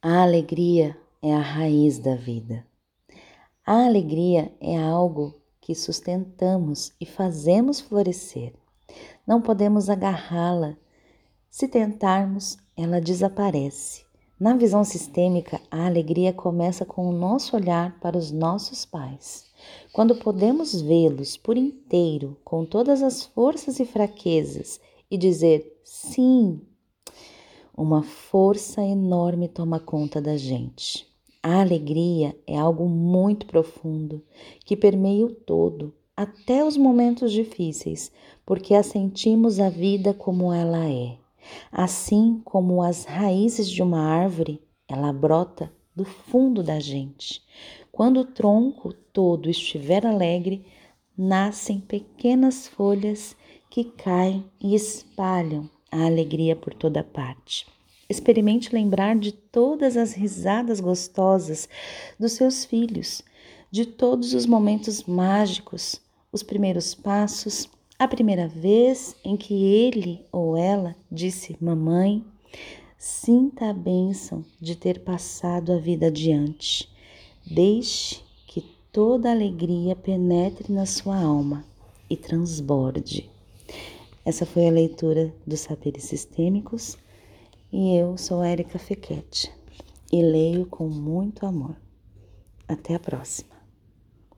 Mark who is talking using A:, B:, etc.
A: A alegria é a raiz da vida. A alegria é algo que sustentamos e fazemos florescer. Não podemos agarrá-la. Se tentarmos, ela desaparece. Na visão sistêmica, a alegria começa com o nosso olhar para os nossos pais. Quando podemos vê-los por inteiro, com todas as forças e fraquezas, e dizer sim, uma força enorme toma conta da gente. A alegria é algo muito profundo que permeia o todo, até os momentos difíceis, porque a sentimos a vida como ela é. Assim como as raízes de uma árvore, ela brota do fundo da gente. Quando o tronco todo estiver alegre, nascem pequenas folhas que caem e espalham a alegria por toda parte. Experimente lembrar de todas as risadas gostosas dos seus filhos, de todos os momentos mágicos, os primeiros passos, a primeira vez em que ele ou ela disse mamãe. Sinta a bênção de ter passado a vida adiante. Deixe que toda alegria penetre na sua alma e transborde. Essa foi a leitura dos saberes sistêmicos e eu sou Érica Fequete e leio com muito amor. Até a próxima.